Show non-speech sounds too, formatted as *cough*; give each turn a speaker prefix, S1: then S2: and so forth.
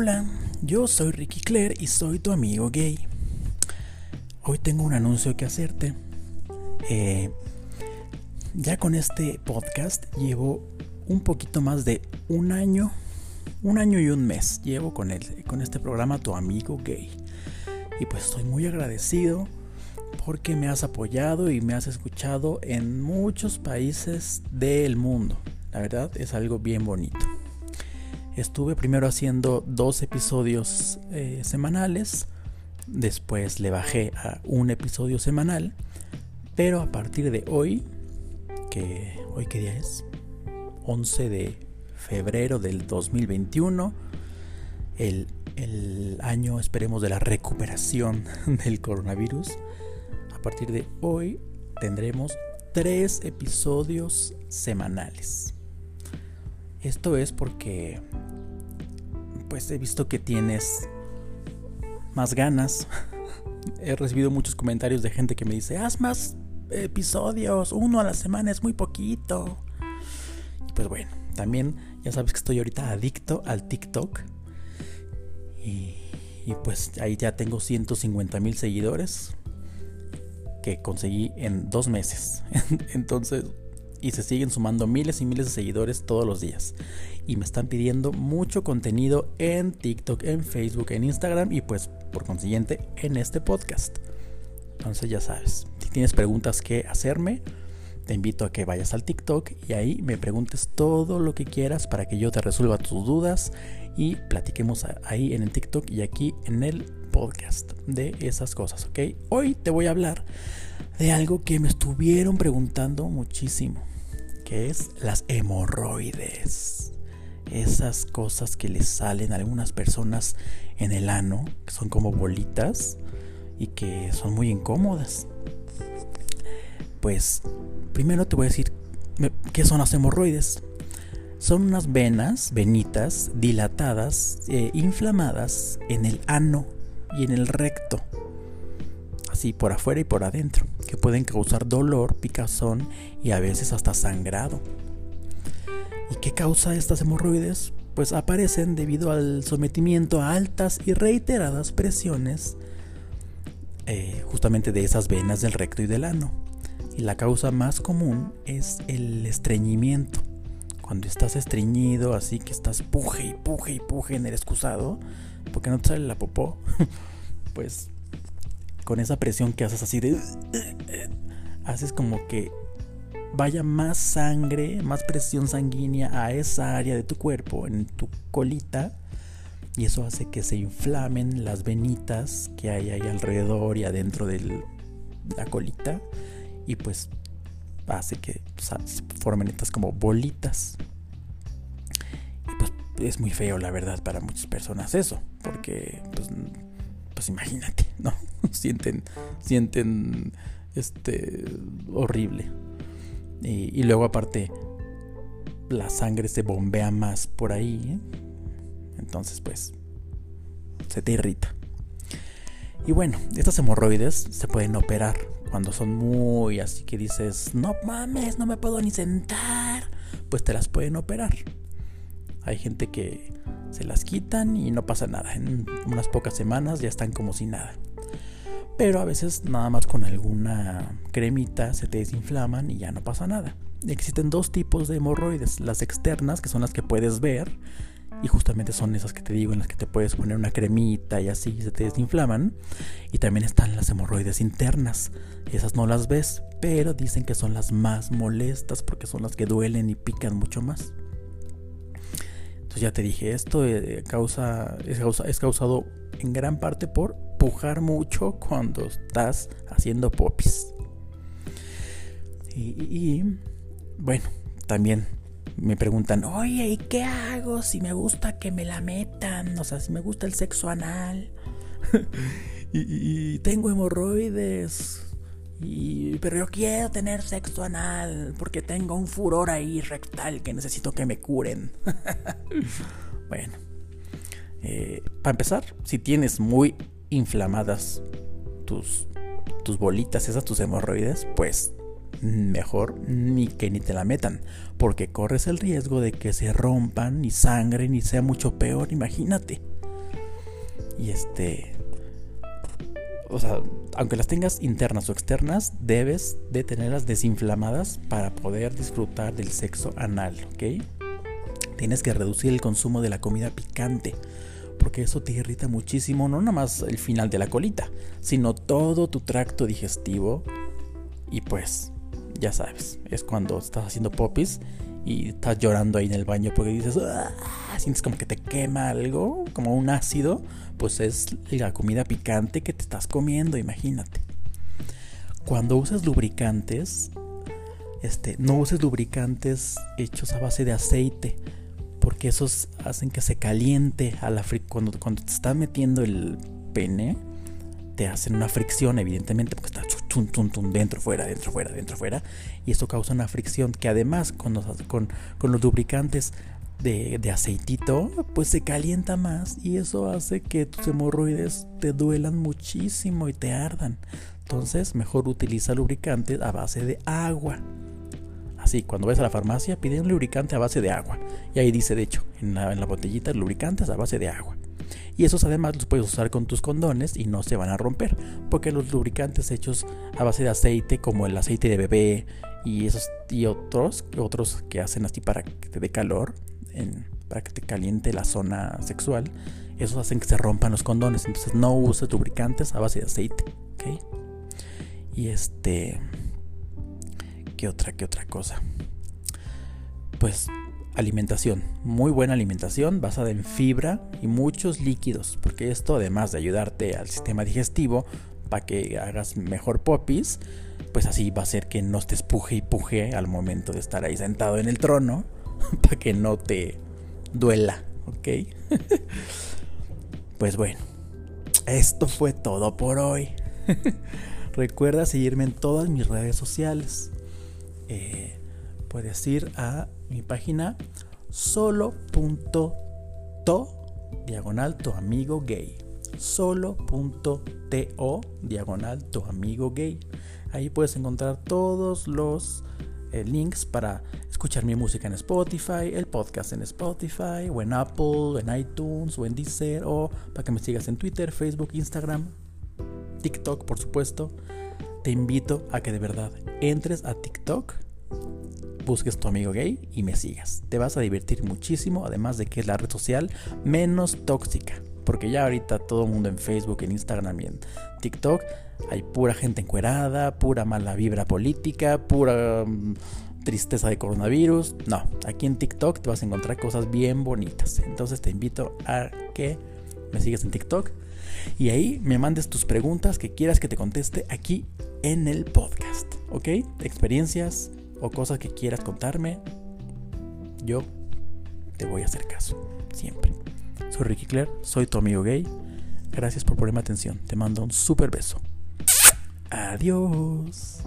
S1: Hola, yo soy Ricky Claire y soy tu amigo gay. Hoy tengo un anuncio que hacerte. Eh, ya con este podcast llevo un poquito más de un año, un año y un mes llevo con, el, con este programa Tu amigo gay. Y pues estoy muy agradecido porque me has apoyado y me has escuchado en muchos países del mundo. La verdad es algo bien bonito. Estuve primero haciendo dos episodios eh, semanales, después le bajé a un episodio semanal, pero a partir de hoy, que hoy qué día es, 11 de febrero del 2021, el, el año esperemos de la recuperación *laughs* del coronavirus, a partir de hoy tendremos tres episodios semanales. Esto es porque pues he visto que tienes más ganas. *laughs* he recibido muchos comentarios de gente que me dice, haz más episodios, uno a la semana es muy poquito. Y pues bueno, también ya sabes que estoy ahorita adicto al TikTok. Y, y pues ahí ya tengo 150 mil seguidores que conseguí en dos meses. *laughs* Entonces, y se siguen sumando miles y miles de seguidores todos los días. Y me están pidiendo mucho contenido en TikTok, en Facebook, en Instagram y pues por consiguiente en este podcast. Entonces ya sabes, si tienes preguntas que hacerme, te invito a que vayas al TikTok y ahí me preguntes todo lo que quieras para que yo te resuelva tus dudas y platiquemos ahí en el TikTok y aquí en el podcast de esas cosas, ¿ok? Hoy te voy a hablar de algo que me estuvieron preguntando muchísimo, que es las hemorroides. Esas cosas que les salen a algunas personas en el ano, que son como bolitas y que son muy incómodas. Pues primero te voy a decir qué son las hemorroides. Son unas venas, venitas, dilatadas, e inflamadas en el ano y en el recto así por afuera y por adentro, que pueden causar dolor, picazón y a veces hasta sangrado. ¿Y qué causa estas hemorroides? Pues aparecen debido al sometimiento a altas y reiteradas presiones eh, justamente de esas venas del recto y del ano. Y la causa más común es el estreñimiento. Cuando estás estreñido, así que estás puje y puje y puje en el excusado, porque no te sale la popó, *laughs* pues con esa presión que haces así de... *laughs* Haces como que vaya más sangre, más presión sanguínea a esa área de tu cuerpo, en tu colita. Y eso hace que se inflamen las venitas que hay ahí alrededor y adentro de la colita. Y pues hace que se formen estas como bolitas. Y pues es muy feo, la verdad, para muchas personas eso. Porque pues pues imagínate, *laughs* ¿no? sienten, sienten, este, horrible. Y, luego aparte, la sangre se bombea más por ahí, ¿eh? entonces pues, se te irrita. Y bueno, estas hemorroides se pueden operar cuando son muy así que dices, no mames, no me puedo ni sentar, pues te las pueden operar. Hay gente que se las quitan y no pasa nada. En unas pocas semanas ya están como si nada. Pero a veces nada más con alguna cremita se te desinflaman y ya no pasa nada. Existen dos tipos de hemorroides, las externas, que son las que puedes ver, y justamente son esas que te digo, en las que te puedes poner una cremita y así se te desinflaman. Y también están las hemorroides internas, esas no las ves, pero dicen que son las más molestas porque son las que duelen y pican mucho más. Entonces ya te dije, esto eh, causa, es, causado en gran parte por pujar mucho cuando estás haciendo popis. Y, bueno, también me preguntan, oye, ¿y qué hago si me gusta que me la metan? O sea, si me gusta el sexo anal. *laughs* y, tengo hemorroides. Y, pero yo quiero tener sexo anal porque tengo un furor ahí rectal que necesito que me curen. *laughs* bueno, eh, para empezar, si tienes muy inflamadas tus, tus bolitas, esas tus hemorroides, pues mejor ni que ni te la metan, porque corres el riesgo de que se rompan y sangren y sea mucho peor, imagínate. Y este... O sea, aunque las tengas internas o externas, debes de tenerlas desinflamadas para poder disfrutar del sexo anal, ¿ok? Tienes que reducir el consumo de la comida picante, porque eso te irrita muchísimo, no nada más el final de la colita, sino todo tu tracto digestivo. Y pues, ya sabes, es cuando estás haciendo popis y estás llorando ahí en el baño porque dices, ah", sientes como que te quema algo, como un ácido, pues es la comida picante que te estás comiendo, imagínate. Cuando usas lubricantes, este, no uses lubricantes hechos a base de aceite, porque esos hacen que se caliente a la cuando, cuando te está metiendo el pene, te hacen una fricción, evidentemente, porque está dentro, fuera, dentro, fuera, dentro, fuera. Y esto causa una fricción que además con los, con, los lubricantes de, de, aceitito, pues se calienta más y eso hace que tus hemorroides te duelan muchísimo y te ardan. Entonces, mejor utiliza lubricantes a base de agua. Así, cuando vas a la farmacia, pide un lubricante a base de agua. Y ahí dice, de hecho, en la, en la botellita, lubricantes a base de agua. Y esos además los puedes usar con tus condones y no se van a romper, porque los lubricantes hechos a base de aceite, como el aceite de bebé y esos y otros, otros que hacen así para que te dé calor, para que te caliente la zona sexual, esos hacen que se rompan los condones. Entonces no uses lubricantes a base de aceite, ¿ok? Y este, ¿qué otra, qué otra cosa? Pues alimentación, muy buena alimentación basada en fibra y muchos líquidos, porque esto además de ayudarte al sistema digestivo para que hagas mejor popis, pues así va a ser que no te espuje y puje al momento de estar ahí sentado en el trono, *laughs* para que no te duela, ¿ok? *laughs* pues bueno, esto fue todo por hoy. *laughs* Recuerda seguirme en todas mis redes sociales. Eh, puedes ir a mi página solo.to diagonal tu amigo gay. Solo.to diagonal tu amigo gay. Ahí puedes encontrar todos los eh, links para escuchar mi música en Spotify, el podcast en Spotify, o en Apple, en iTunes, o en Deezer, o para que me sigas en Twitter, Facebook, Instagram, TikTok, por supuesto. Te invito a que de verdad entres a TikTok busques tu amigo gay y me sigas. Te vas a divertir muchísimo, además de que es la red social menos tóxica. Porque ya ahorita todo el mundo en Facebook, en Instagram y en TikTok hay pura gente encuerada, pura mala vibra política, pura mm, tristeza de coronavirus. No, aquí en TikTok te vas a encontrar cosas bien bonitas. Entonces te invito a que me sigas en TikTok y ahí me mandes tus preguntas que quieras que te conteste aquí en el podcast. ¿Ok? Experiencias, o cosas que quieras contarme, yo te voy a hacer caso, siempre. Soy Ricky Claire, soy tu amigo gay. Gracias por ponerme atención. Te mando un super beso. Adiós.